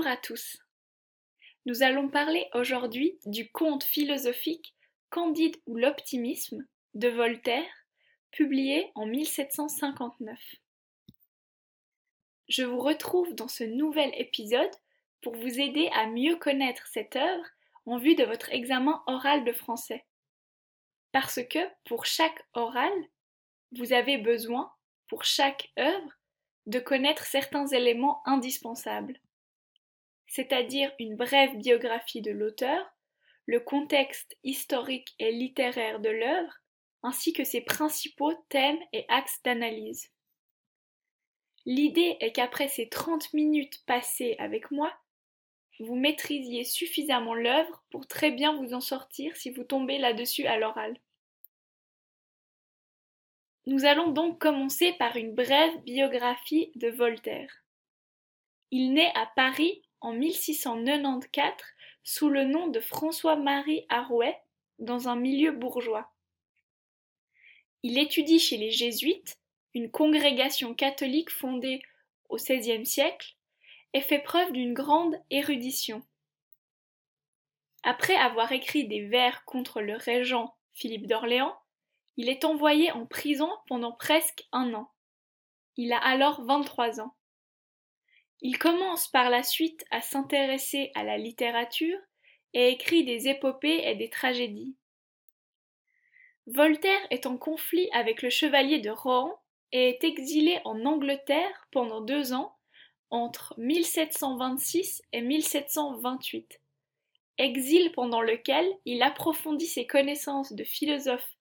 Bonjour à tous. Nous allons parler aujourd'hui du conte philosophique Candide ou l'optimisme de Voltaire, publié en 1759. Je vous retrouve dans ce nouvel épisode pour vous aider à mieux connaître cette œuvre en vue de votre examen oral de français. Parce que pour chaque oral, vous avez besoin, pour chaque œuvre, de connaître certains éléments indispensables, c'est-à-dire une brève biographie de l'auteur, le contexte historique et littéraire de l'œuvre, ainsi que ses principaux thèmes et axes d'analyse. L'idée est qu'après ces 30 minutes passées avec moi, vous maîtrisiez suffisamment l'œuvre pour très bien vous en sortir si vous tombez là-dessus à l'oral. Nous allons donc commencer par une brève biographie de Voltaire. Il naît à Paris en 1694 sous le nom de François-Marie Arouet dans un milieu bourgeois. Il étudie chez les Jésuites, une congrégation catholique fondée au XVIe siècle, et fait preuve d'une grande érudition. Après avoir écrit des vers contre le régent Philippe d'Orléans, il est envoyé en prison pendant presque un an. Il a alors vingt-trois ans. Il commence par la suite à s'intéresser à la littérature et écrit des épopées et des tragédies. Voltaire est en conflit avec le chevalier de Rohan et est exilé en Angleterre pendant deux ans entre 1726 et 1728, exil pendant lequel il approfondit ses connaissances de philosophe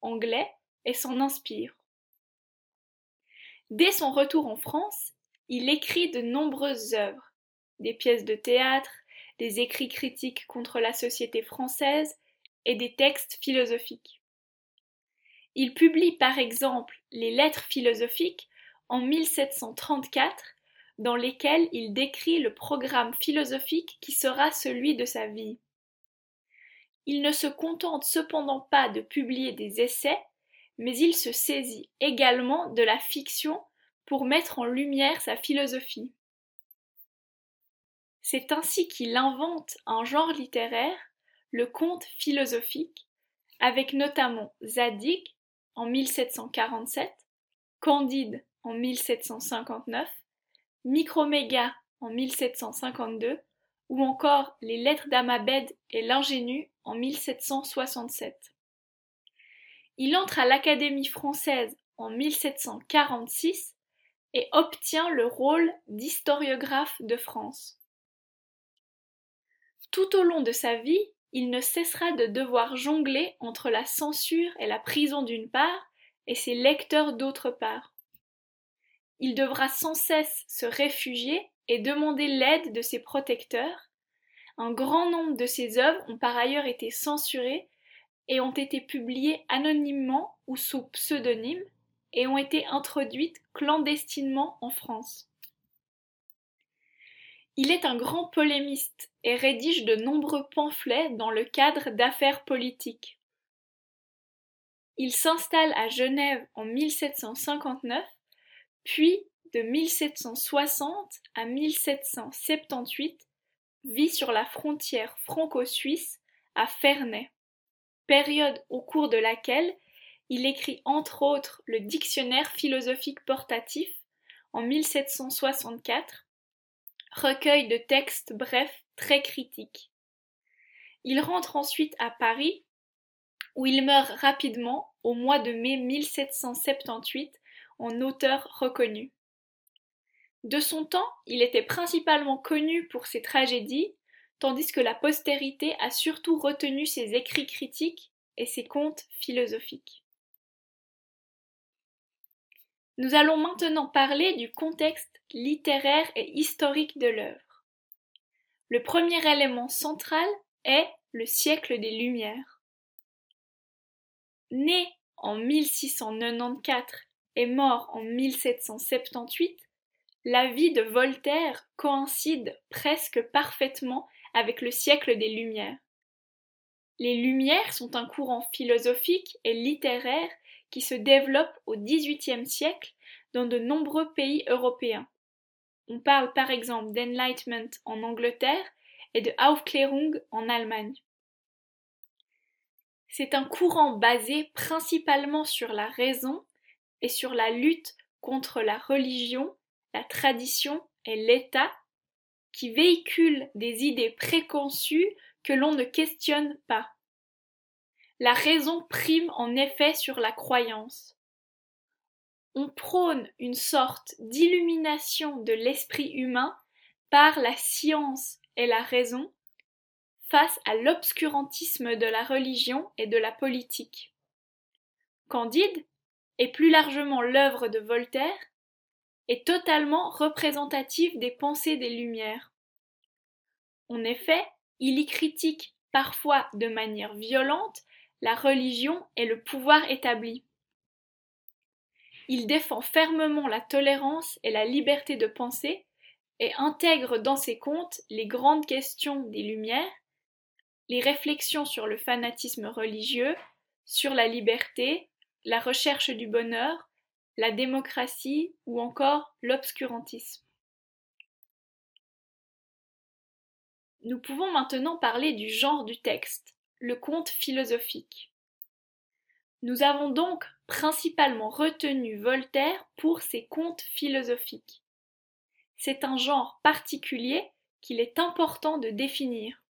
anglais et s'en inspire. Dès son retour en France, il écrit de nombreuses œuvres, des pièces de théâtre, des écrits critiques contre la société française et des textes philosophiques. Il publie par exemple les Lettres philosophiques en 1734 dans lesquelles il décrit le programme philosophique qui sera celui de sa vie. Il ne se contente cependant pas de publier des essais, mais il se saisit également de la fiction pour mettre en lumière sa philosophie. C'est ainsi qu'il invente un genre littéraire, le conte philosophique, avec notamment Zadig en 1747, Candide en 1759, Microméga en 1752 ou encore les Lettres d'Amabed et l'Ingénu en 1767. Il entre à l'Académie française en 1746 et obtient le rôle d'historiographe de France. Tout au long de sa vie, il ne cessera de devoir jongler entre la censure et la prison d'une part et ses lecteurs d'autre part. Il devra sans cesse se réfugier et demander l'aide de ses protecteurs. Un grand nombre de ses œuvres ont par ailleurs été censurées et ont été publiées anonymement ou sous pseudonyme et ont été introduites clandestinement en France. Il est un grand polémiste et rédige de nombreux pamphlets dans le cadre d'affaires politiques. Il s'installe à Genève en 1759, puis de 1760 à 1778 vit sur la frontière franco-suisse à Ferney, période au cours de laquelle il écrit entre autres le Dictionnaire philosophique portatif en 1764, recueil de textes brefs très critiques. Il rentre ensuite à Paris, où il meurt rapidement au mois de mai 1778 en auteur reconnu. De son temps, il était principalement connu pour ses tragédies, tandis que la postérité a surtout retenu ses écrits critiques et ses contes philosophiques. Nous allons maintenant parler du contexte littéraire et historique de l'œuvre. Le premier élément central est le siècle des Lumières. Né en 1694 et mort en 1778, la vie de Voltaire coïncide presque parfaitement avec le siècle des Lumières. Les Lumières sont un courant philosophique et littéraire qui se développe au XVIIIe siècle dans de nombreux pays européens. On parle par exemple d'Enlightenment en Angleterre et de Aufklärung en Allemagne. C'est un courant basé principalement sur la raison et sur la lutte contre la religion, la tradition et l'État, qui véhicule des idées préconçues que l'on ne questionne pas. La raison prime en effet sur la croyance. On prône une sorte d'illumination de l'esprit humain par la science et la raison face à l'obscurantisme de la religion et de la politique. Candide, et plus largement l'œuvre de Voltaire, est totalement représentative des pensées des Lumières. En effet, il y critique parfois de manière violente la religion et le pouvoir établi. Il défend fermement la tolérance et la liberté de penser et intègre dans ses contes les grandes questions des Lumières, les réflexions sur le fanatisme religieux, sur la liberté, la recherche du bonheur, la démocratie ou encore l'obscurantisme. Nous pouvons maintenant parler du genre du texte, le conte philosophique. Nous avons donc principalement retenu Voltaire pour ses contes philosophiques. C'est un genre particulier qu'il est important de définir.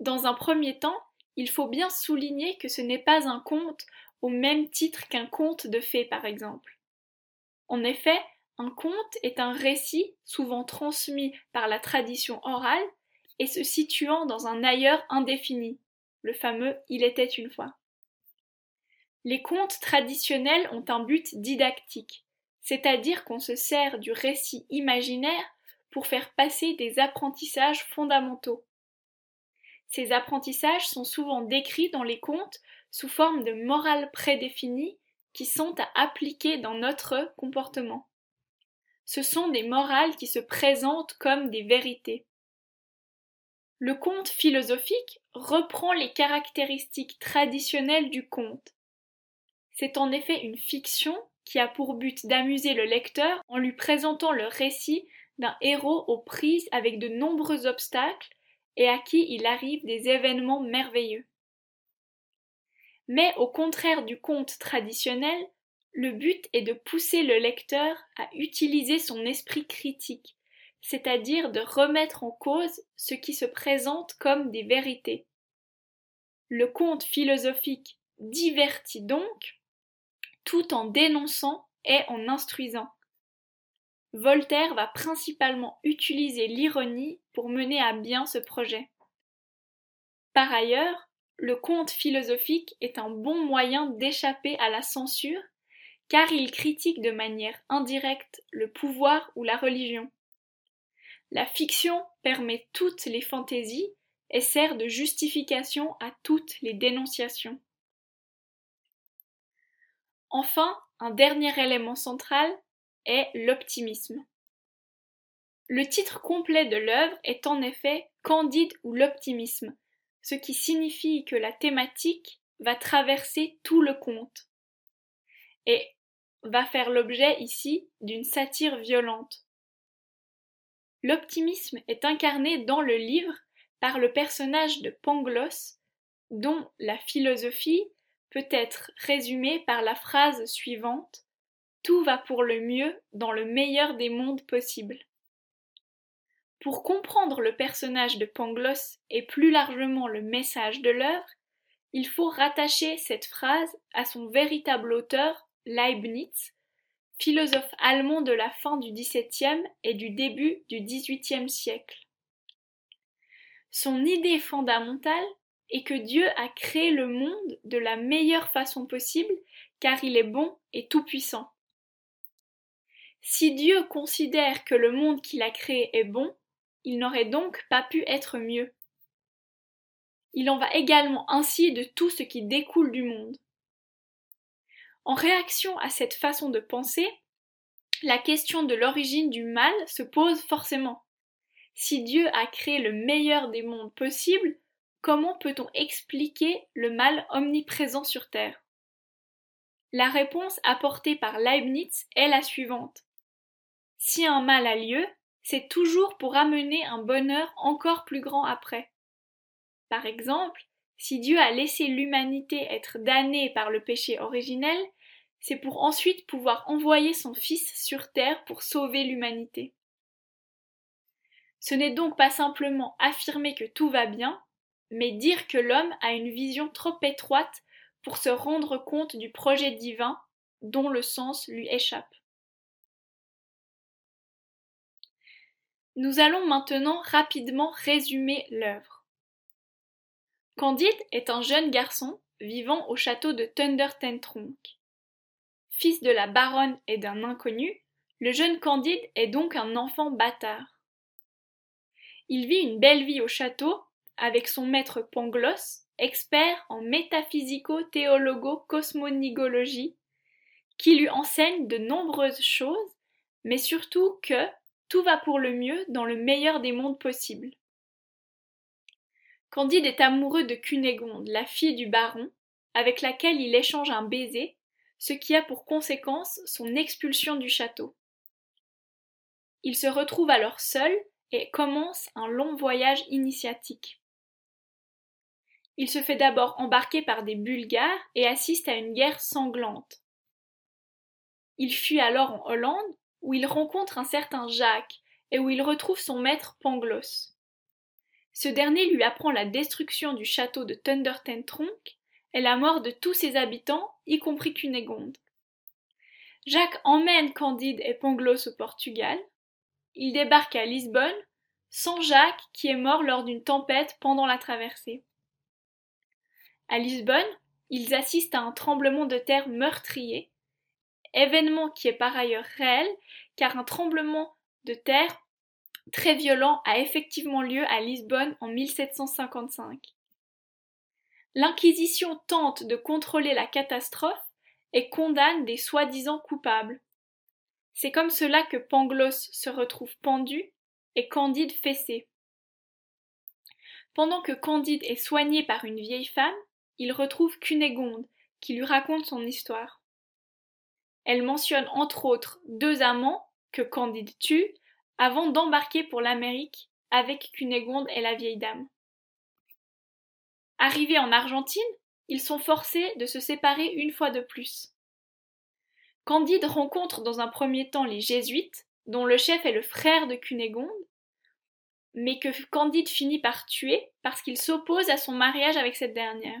Dans un premier temps, il faut bien souligner que ce n'est pas un conte au même titre qu'un conte de fées, par exemple. En effet, un conte est un récit souvent transmis par la tradition orale et se situant dans un ailleurs indéfini, le fameux Il était une fois. Les contes traditionnels ont un but didactique, c'est-à-dire qu'on se sert du récit imaginaire pour faire passer des apprentissages fondamentaux. Ces apprentissages sont souvent décrits dans les contes sous forme de morales prédéfinies qui sont à appliquer dans notre comportement. Ce sont des morales qui se présentent comme des vérités. Le conte philosophique reprend les caractéristiques traditionnelles du conte. C'est en effet une fiction qui a pour but d'amuser le lecteur en lui présentant le récit d'un héros aux prises avec de nombreux obstacles et à qui il arrive des événements merveilleux. Mais au contraire du conte traditionnel, le but est de pousser le lecteur à utiliser son esprit critique, c'est-à-dire de remettre en cause ce qui se présente comme des vérités. Le conte philosophique divertit donc, tout en dénonçant et en instruisant. Voltaire va principalement utiliser l'ironie pour mener à bien ce projet. Par ailleurs, le conte philosophique est un bon moyen d'échapper à la censure car il critique de manière indirecte le pouvoir ou la religion. La fiction permet toutes les fantaisies et sert de justification à toutes les dénonciations. Enfin, un dernier élément central est l'optimisme. Le titre complet de l'œuvre est en effet Candide ou l'optimisme, ce qui signifie que la thématique va traverser tout le conte et va faire l'objet ici d'une satire violente. L'optimisme est incarné dans le livre par le personnage de Pangloss, dont la philosophie peut être résumée par la phrase suivante tout va pour le mieux dans le meilleur des mondes possibles. Pour comprendre le personnage de Pangloss et plus largement le message de l'œuvre, il faut rattacher cette phrase à son véritable auteur, Leibniz, philosophe allemand de la fin du XVIIe et du début du XVIIIe siècle. Son idée fondamentale est que Dieu a créé le monde de la meilleure façon possible car il est bon et tout-puissant. Si Dieu considère que le monde qu'il a créé est bon, il n'aurait donc pas pu être mieux. Il en va également ainsi de tout ce qui découle du monde. En réaction à cette façon de penser, la question de l'origine du mal se pose forcément. Si Dieu a créé le meilleur des mondes possibles, comment peut-on expliquer le mal omniprésent sur Terre? La réponse apportée par Leibniz est la suivante. si un mal a lieu, c'est toujours pour amener un bonheur encore plus grand après. Par exemple, si Dieu a laissé l'humanité être damnée par le péché originel, c'est pour ensuite pouvoir envoyer son Fils sur terre pour sauver l'humanité. Ce n'est donc pas simplement affirmer que tout va bien, mais dire que l'homme a une vision trop étroite pour se rendre compte du projet divin dont le sens lui échappe. Nous allons maintenant rapidement résumer l'œuvre. Candide est un jeune garçon vivant au château de Thunder Fils de la baronne et d'un inconnu, le jeune Candide est donc un enfant bâtard. Il vit une belle vie au château avec son maître Pangloss, expert en métaphysico-théologo-cosmonigologie, qui lui enseigne de nombreuses choses, mais surtout que tout va pour le mieux dans le meilleur des mondes possibles. Candide est amoureux de Cunégonde, la fille du baron, avec laquelle il échange un baiser, ce qui a pour conséquence son expulsion du château. Il se retrouve alors seul et commence un long voyage initiatique. Il se fait d'abord embarquer par des Bulgares et assiste à une guerre sanglante. Il fuit alors en Hollande, où il rencontre un certain Jacques et où il retrouve son maître Pangloss. Ce dernier lui apprend la destruction du château de Tronk et la mort de tous ses habitants, y compris Cunégonde. Jacques emmène Candide et Pangloss au Portugal. Il débarque à Lisbonne, sans Jacques qui est mort lors d'une tempête pendant la traversée. À Lisbonne, ils assistent à un tremblement de terre meurtrier, événement qui est par ailleurs réel car un tremblement de terre très violent a effectivement lieu à Lisbonne en 1755. L'Inquisition tente de contrôler la catastrophe et condamne des soi-disant coupables. C'est comme cela que Pangloss se retrouve pendu et Candide fessé. Pendant que Candide est soigné par une vieille femme, il retrouve Cunégonde, qui lui raconte son histoire. Elle mentionne entre autres deux amants que Candide tue avant d'embarquer pour l'Amérique avec Cunégonde et la vieille dame. Arrivés en Argentine, ils sont forcés de se séparer une fois de plus. Candide rencontre dans un premier temps les Jésuites, dont le chef est le frère de Cunégonde, mais que Candide finit par tuer parce qu'il s'oppose à son mariage avec cette dernière.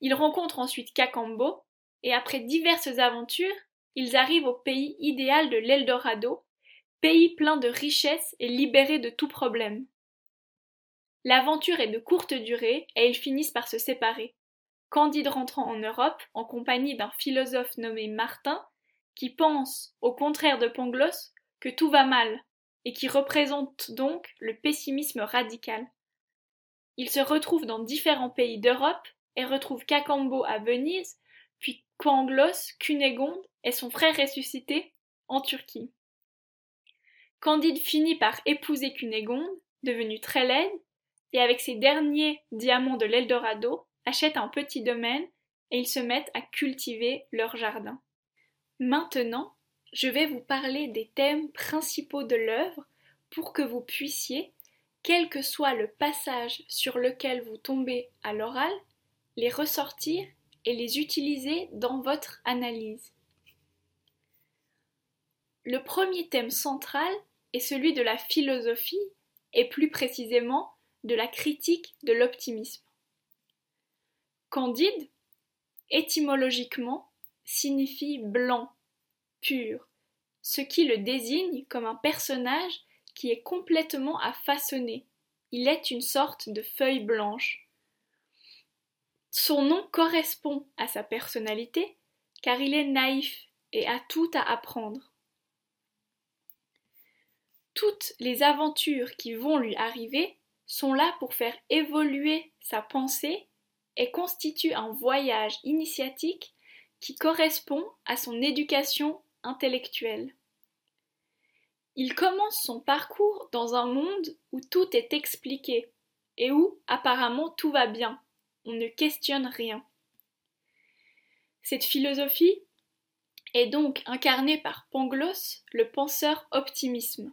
Ils rencontrent ensuite Cacambo, et après diverses aventures, ils arrivent au pays idéal de l'Eldorado, pays plein de richesses et libéré de tout problème. L'aventure est de courte durée et ils finissent par se séparer. Candide rentrant en Europe en compagnie d'un philosophe nommé Martin, qui pense, au contraire de Pangloss, que tout va mal, et qui représente donc le pessimisme radical. Il se retrouve dans différents pays d'Europe et retrouve Cacambo à Venise, puis Pangloss, Cunégonde et son frère ressuscité en Turquie. Candide finit par épouser Cunégonde, devenue très laide, et avec ses derniers diamants de l'Eldorado, achète un petit domaine et ils se mettent à cultiver leur jardin. Maintenant, je vais vous parler des thèmes principaux de l'œuvre pour que vous puissiez, quel que soit le passage sur lequel vous tombez à l'oral, les ressortir et les utiliser dans votre analyse. Le premier thème central est celui de la philosophie et plus précisément de la critique de l'optimisme. Candide, étymologiquement, signifie blanc, pur, ce qui le désigne comme un personnage qui est complètement à façonner. Il est une sorte de feuille blanche. Son nom correspond à sa personnalité, car il est naïf et a tout à apprendre. Toutes les aventures qui vont lui arriver sont là pour faire évoluer sa pensée et constituent un voyage initiatique qui correspond à son éducation intellectuelle. Il commence son parcours dans un monde où tout est expliqué et où apparemment tout va bien on ne questionne rien. Cette philosophie est donc incarné par Pangloss, le penseur optimisme.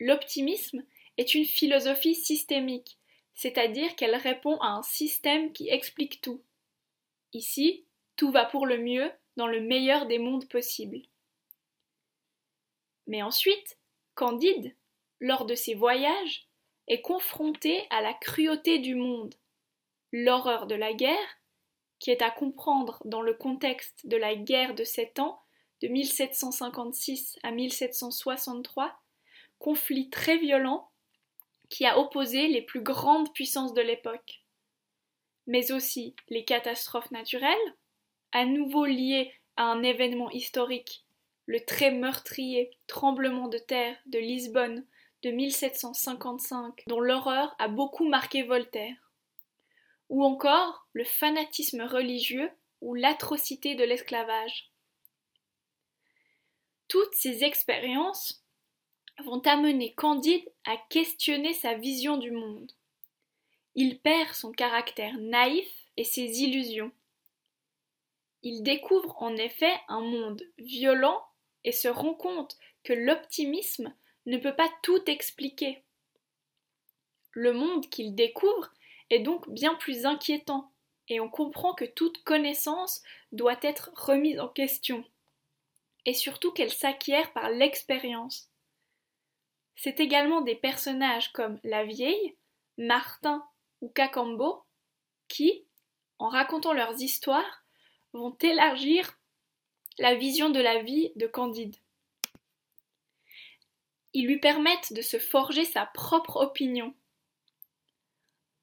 L'optimisme est une philosophie systémique, c'est-à-dire qu'elle répond à un système qui explique tout. Ici, tout va pour le mieux dans le meilleur des mondes possibles. Mais ensuite, Candide, lors de ses voyages, est confronté à la cruauté du monde, l'horreur de la guerre, qui est à comprendre dans le contexte de la guerre de Sept Ans, de 1756 à 1763, conflit très violent qui a opposé les plus grandes puissances de l'époque, mais aussi les catastrophes naturelles, à nouveau liées à un événement historique, le très meurtrier tremblement de terre de Lisbonne de 1755, dont l'horreur a beaucoup marqué Voltaire, ou encore le fanatisme religieux ou l'atrocité de l'esclavage. Toutes ces expériences vont amener Candide à questionner sa vision du monde. Il perd son caractère naïf et ses illusions. Il découvre en effet un monde violent et se rend compte que l'optimisme ne peut pas tout expliquer. Le monde qu'il découvre est donc bien plus inquiétant, et on comprend que toute connaissance doit être remise en question, et surtout qu'elle s'acquiert par l'expérience. C'est également des personnages comme la vieille, Martin ou Cacambo qui, en racontant leurs histoires, vont élargir la vision de la vie de Candide. Ils lui permettent de se forger sa propre opinion.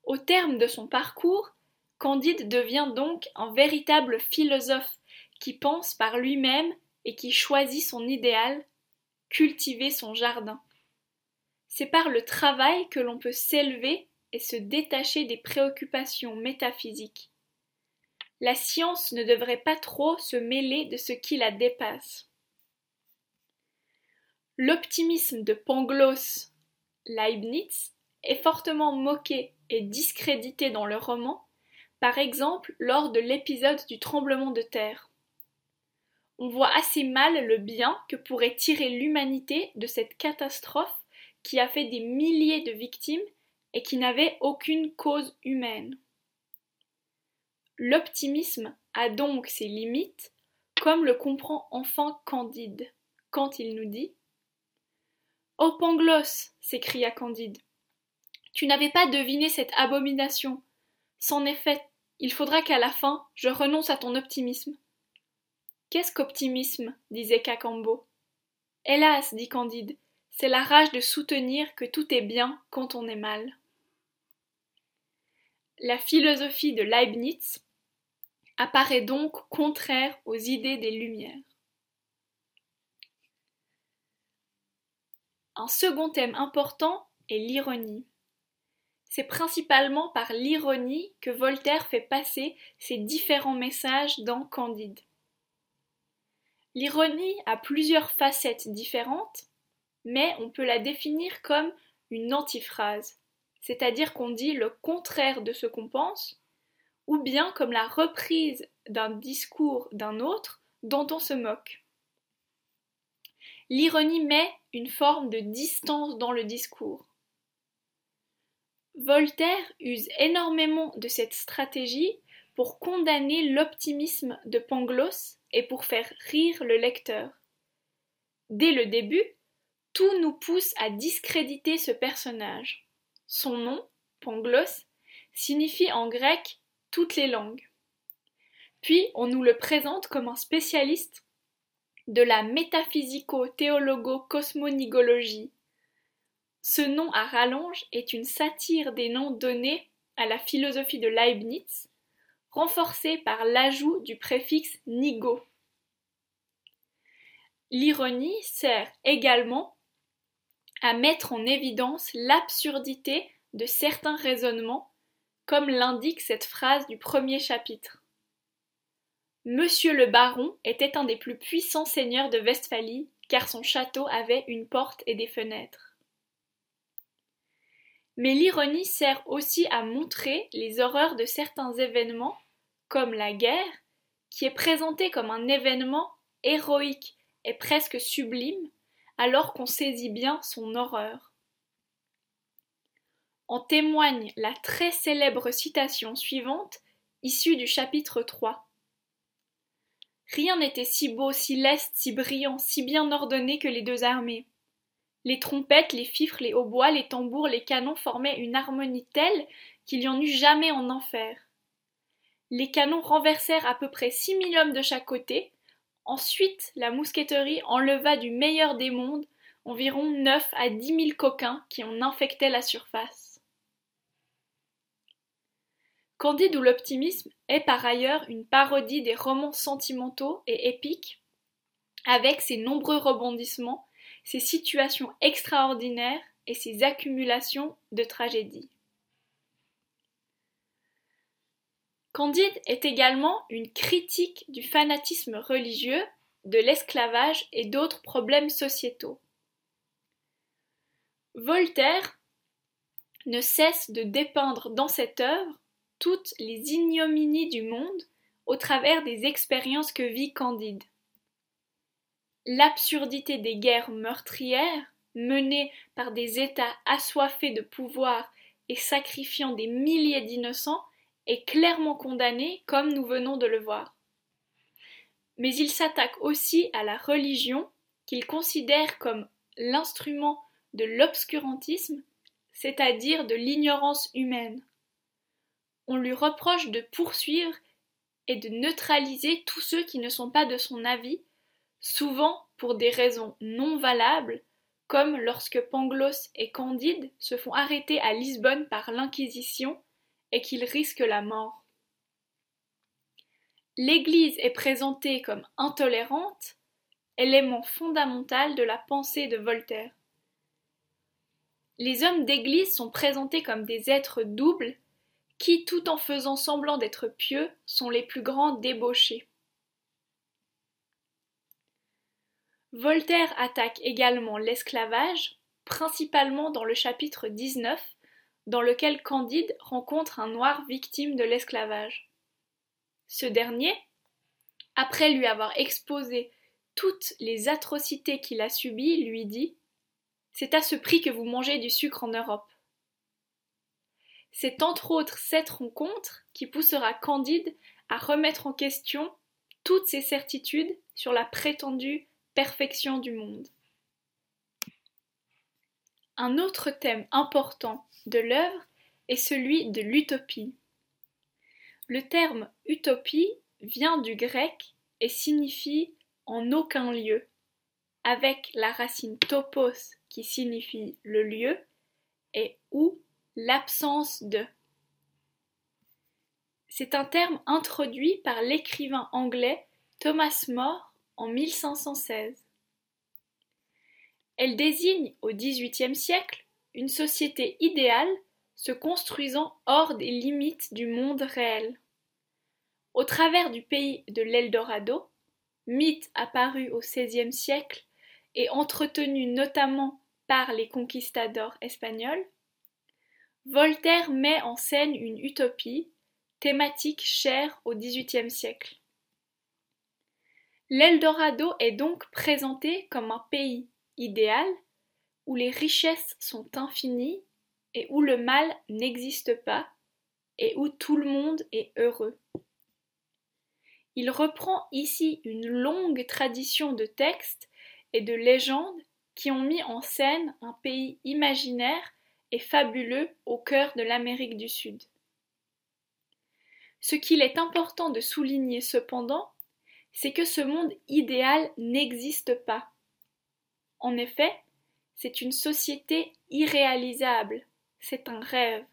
Au terme de son parcours, Candide devient donc un véritable philosophe qui pense par lui-même et qui choisit son idéal, cultiver son jardin. C'est par le travail que l'on peut s'élever et se détacher des préoccupations métaphysiques. La science ne devrait pas trop se mêler de ce qui la dépasse. L'optimisme de Pangloss Leibniz est fortement moqué et discrédité dans le roman, par exemple lors de l'épisode du tremblement de terre. On voit assez mal le bien que pourrait tirer l'humanité de cette catastrophe qui a fait des milliers de victimes et qui n'avait aucune cause humaine. L'optimisme a donc ses limites, comme le comprend enfin Candide, quand il nous dit Ô Pangloss s'écria Candide, tu n'avais pas deviné cette abomination. C'en est fait, il faudra qu'à la fin je renonce à ton optimisme. Qu'est-ce qu'optimisme? disait Cacambo. Hélas, dit Candide, c'est la rage de soutenir que tout est bien quand on est mal. La philosophie de Leibniz apparaît donc contraire aux idées des Lumières. Un second thème important est l'ironie. C'est principalement par l'ironie que Voltaire fait passer ses différents messages dans Candide. L'ironie a plusieurs facettes différentes, mais on peut la définir comme une antiphrase, c'est-à-dire qu'on dit le contraire de ce qu'on pense, ou bien comme la reprise d'un discours d'un autre dont on se moque. L'ironie met une forme de distance dans le discours. Voltaire use énormément de cette stratégie pour condamner l'optimisme de Pangloss et pour faire rire le lecteur. Dès le début, tout nous pousse à discréditer ce personnage. Son nom, Pangloss, signifie en grec toutes les langues. Puis on nous le présente comme un spécialiste de la métaphysico-théologo-cosmonigologie. Ce nom à rallonge est une satire des noms donnés à la philosophie de Leibniz, renforcée par l'ajout du préfixe nigo. L'ironie sert également à mettre en évidence l'absurdité de certains raisonnements, comme l'indique cette phrase du premier chapitre. Monsieur le baron était un des plus puissants seigneurs de Westphalie, car son château avait une porte et des fenêtres. Mais l'ironie sert aussi à montrer les horreurs de certains événements, comme la guerre, qui est présentée comme un événement héroïque et presque sublime, alors qu'on saisit bien son horreur. En témoigne la très célèbre citation suivante, issue du chapitre 3. Rien n'était si beau, si leste, si brillant, si bien ordonné que les deux armées. Les trompettes, les fifres, les hautbois, les tambours, les canons formaient une harmonie telle qu'il n'y en eut jamais en enfer. Les canons renversèrent à peu près six mille hommes de chaque côté. Ensuite, la mousqueterie enleva du meilleur des mondes environ neuf à dix mille coquins qui en infectaient la surface. Candide ou l'optimisme est par ailleurs une parodie des romans sentimentaux et épiques, avec ses nombreux rebondissements, ses situations extraordinaires et ses accumulations de tragédies. Candide est également une critique du fanatisme religieux, de l'esclavage et d'autres problèmes sociétaux. Voltaire ne cesse de dépeindre dans cette œuvre toutes les ignominies du monde au travers des expériences que vit Candide. L'absurdité des guerres meurtrières menées par des États assoiffés de pouvoir et sacrifiant des milliers d'innocents est clairement condamnée comme nous venons de le voir. Mais il s'attaque aussi à la religion qu'il considère comme l'instrument de l'obscurantisme, c'est-à-dire de l'ignorance humaine on lui reproche de poursuivre et de neutraliser tous ceux qui ne sont pas de son avis, souvent pour des raisons non valables, comme lorsque Pangloss et Candide se font arrêter à Lisbonne par l'Inquisition et qu'ils risquent la mort. L'Église est présentée comme intolérante, élément fondamental de la pensée de Voltaire. Les hommes d'Église sont présentés comme des êtres doubles qui, tout en faisant semblant d'être pieux, sont les plus grands débauchés. Voltaire attaque également l'esclavage, principalement dans le chapitre 19, dans lequel Candide rencontre un noir victime de l'esclavage. Ce dernier, après lui avoir exposé toutes les atrocités qu'il a subies, lui dit C'est à ce prix que vous mangez du sucre en Europe. C'est entre autres cette rencontre qui poussera Candide à remettre en question toutes ses certitudes sur la prétendue perfection du monde. Un autre thème important de l'œuvre est celui de l'utopie. Le terme utopie vient du grec et signifie en aucun lieu, avec la racine topos qui signifie le lieu et où L'absence de. C'est un terme introduit par l'écrivain anglais Thomas More en 1516. Elle désigne au XVIIIe siècle une société idéale se construisant hors des limites du monde réel. Au travers du pays de l'Eldorado, mythe apparu au XVIe siècle et entretenu notamment par les conquistadors espagnols, Voltaire met en scène une utopie, thématique chère au XVIIIe siècle. L'Eldorado est donc présenté comme un pays idéal où les richesses sont infinies et où le mal n'existe pas et où tout le monde est heureux. Il reprend ici une longue tradition de textes et de légendes qui ont mis en scène un pays imaginaire fabuleux au cœur de l'Amérique du Sud. Ce qu'il est important de souligner cependant, c'est que ce monde idéal n'existe pas. En effet, c'est une société irréalisable, c'est un rêve.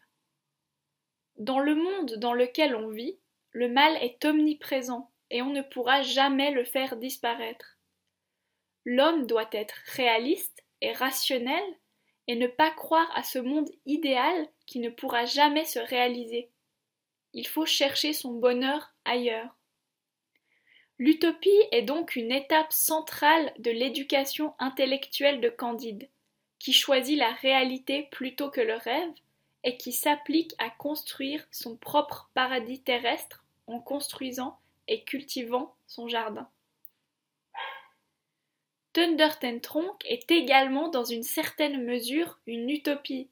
Dans le monde dans lequel on vit, le mal est omniprésent et on ne pourra jamais le faire disparaître. L'homme doit être réaliste et rationnel et ne pas croire à ce monde idéal qui ne pourra jamais se réaliser. Il faut chercher son bonheur ailleurs. L'utopie est donc une étape centrale de l'éducation intellectuelle de Candide, qui choisit la réalité plutôt que le rêve et qui s'applique à construire son propre paradis terrestre en construisant et cultivant son jardin. Thunder Tronk est également dans une certaine mesure une utopie,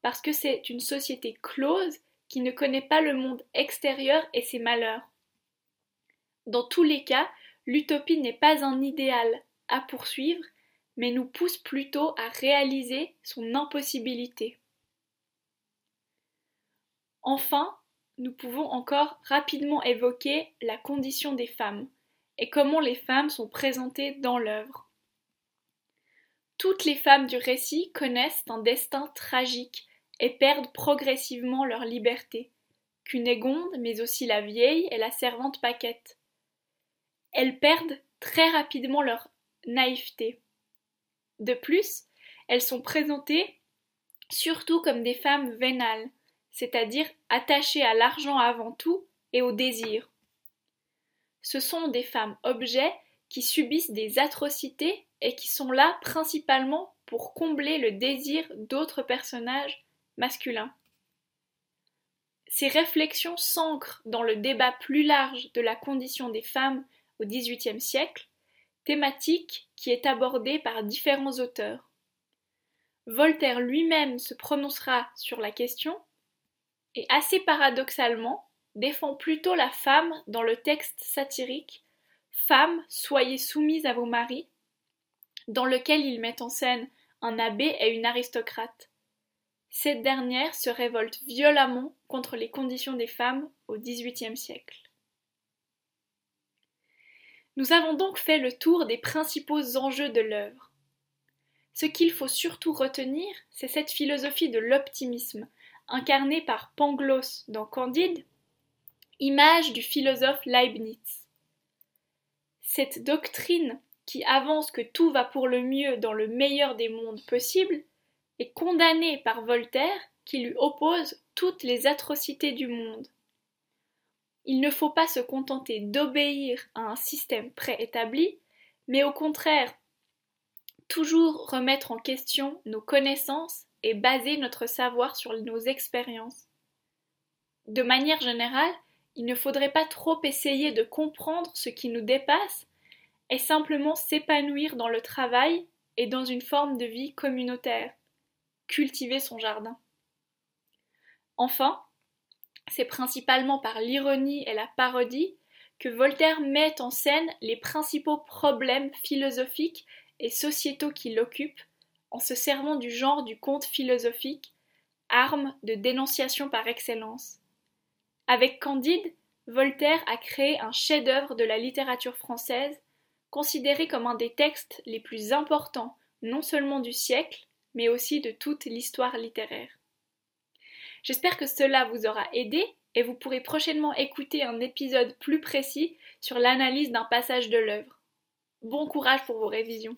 parce que c'est une société close qui ne connaît pas le monde extérieur et ses malheurs. Dans tous les cas, l'utopie n'est pas un idéal à poursuivre, mais nous pousse plutôt à réaliser son impossibilité. Enfin, nous pouvons encore rapidement évoquer la condition des femmes et comment les femmes sont présentées dans l'œuvre. Toutes les femmes du récit connaissent un destin tragique et perdent progressivement leur liberté. Cunégonde, mais aussi la vieille et la servante Paquette. Elles perdent très rapidement leur naïveté. De plus, elles sont présentées surtout comme des femmes vénales, c'est-à-dire attachées à l'argent avant tout et au désir. Ce sont des femmes objets qui subissent des atrocités et qui sont là principalement pour combler le désir d'autres personnages masculins. Ces réflexions s'ancrent dans le débat plus large de la condition des femmes au XVIIIe siècle, thématique qui est abordée par différents auteurs. Voltaire lui-même se prononcera sur la question et assez paradoxalement défend plutôt la femme dans le texte satirique Femmes, soyez soumises à vos maris, dans lequel il met en scène un abbé et une aristocrate. Cette dernière se révolte violemment contre les conditions des femmes au XVIIIe siècle. Nous avons donc fait le tour des principaux enjeux de l'œuvre. Ce qu'il faut surtout retenir, c'est cette philosophie de l'optimisme, incarnée par Pangloss dans Candide, image du philosophe Leibniz. Cette doctrine qui avance que tout va pour le mieux dans le meilleur des mondes possibles est condamnée par Voltaire qui lui oppose toutes les atrocités du monde. Il ne faut pas se contenter d'obéir à un système préétabli, mais au contraire toujours remettre en question nos connaissances et baser notre savoir sur nos expériences. De manière générale, il ne faudrait pas trop essayer de comprendre ce qui nous dépasse et simplement s'épanouir dans le travail et dans une forme de vie communautaire, cultiver son jardin. Enfin, c'est principalement par l'ironie et la parodie que Voltaire met en scène les principaux problèmes philosophiques et sociétaux qui l'occupent, en se servant du genre du conte philosophique, arme de dénonciation par excellence. Avec Candide, Voltaire a créé un chef-d'œuvre de la littérature française, considéré comme un des textes les plus importants non seulement du siècle, mais aussi de toute l'histoire littéraire. J'espère que cela vous aura aidé et vous pourrez prochainement écouter un épisode plus précis sur l'analyse d'un passage de l'œuvre. Bon courage pour vos révisions.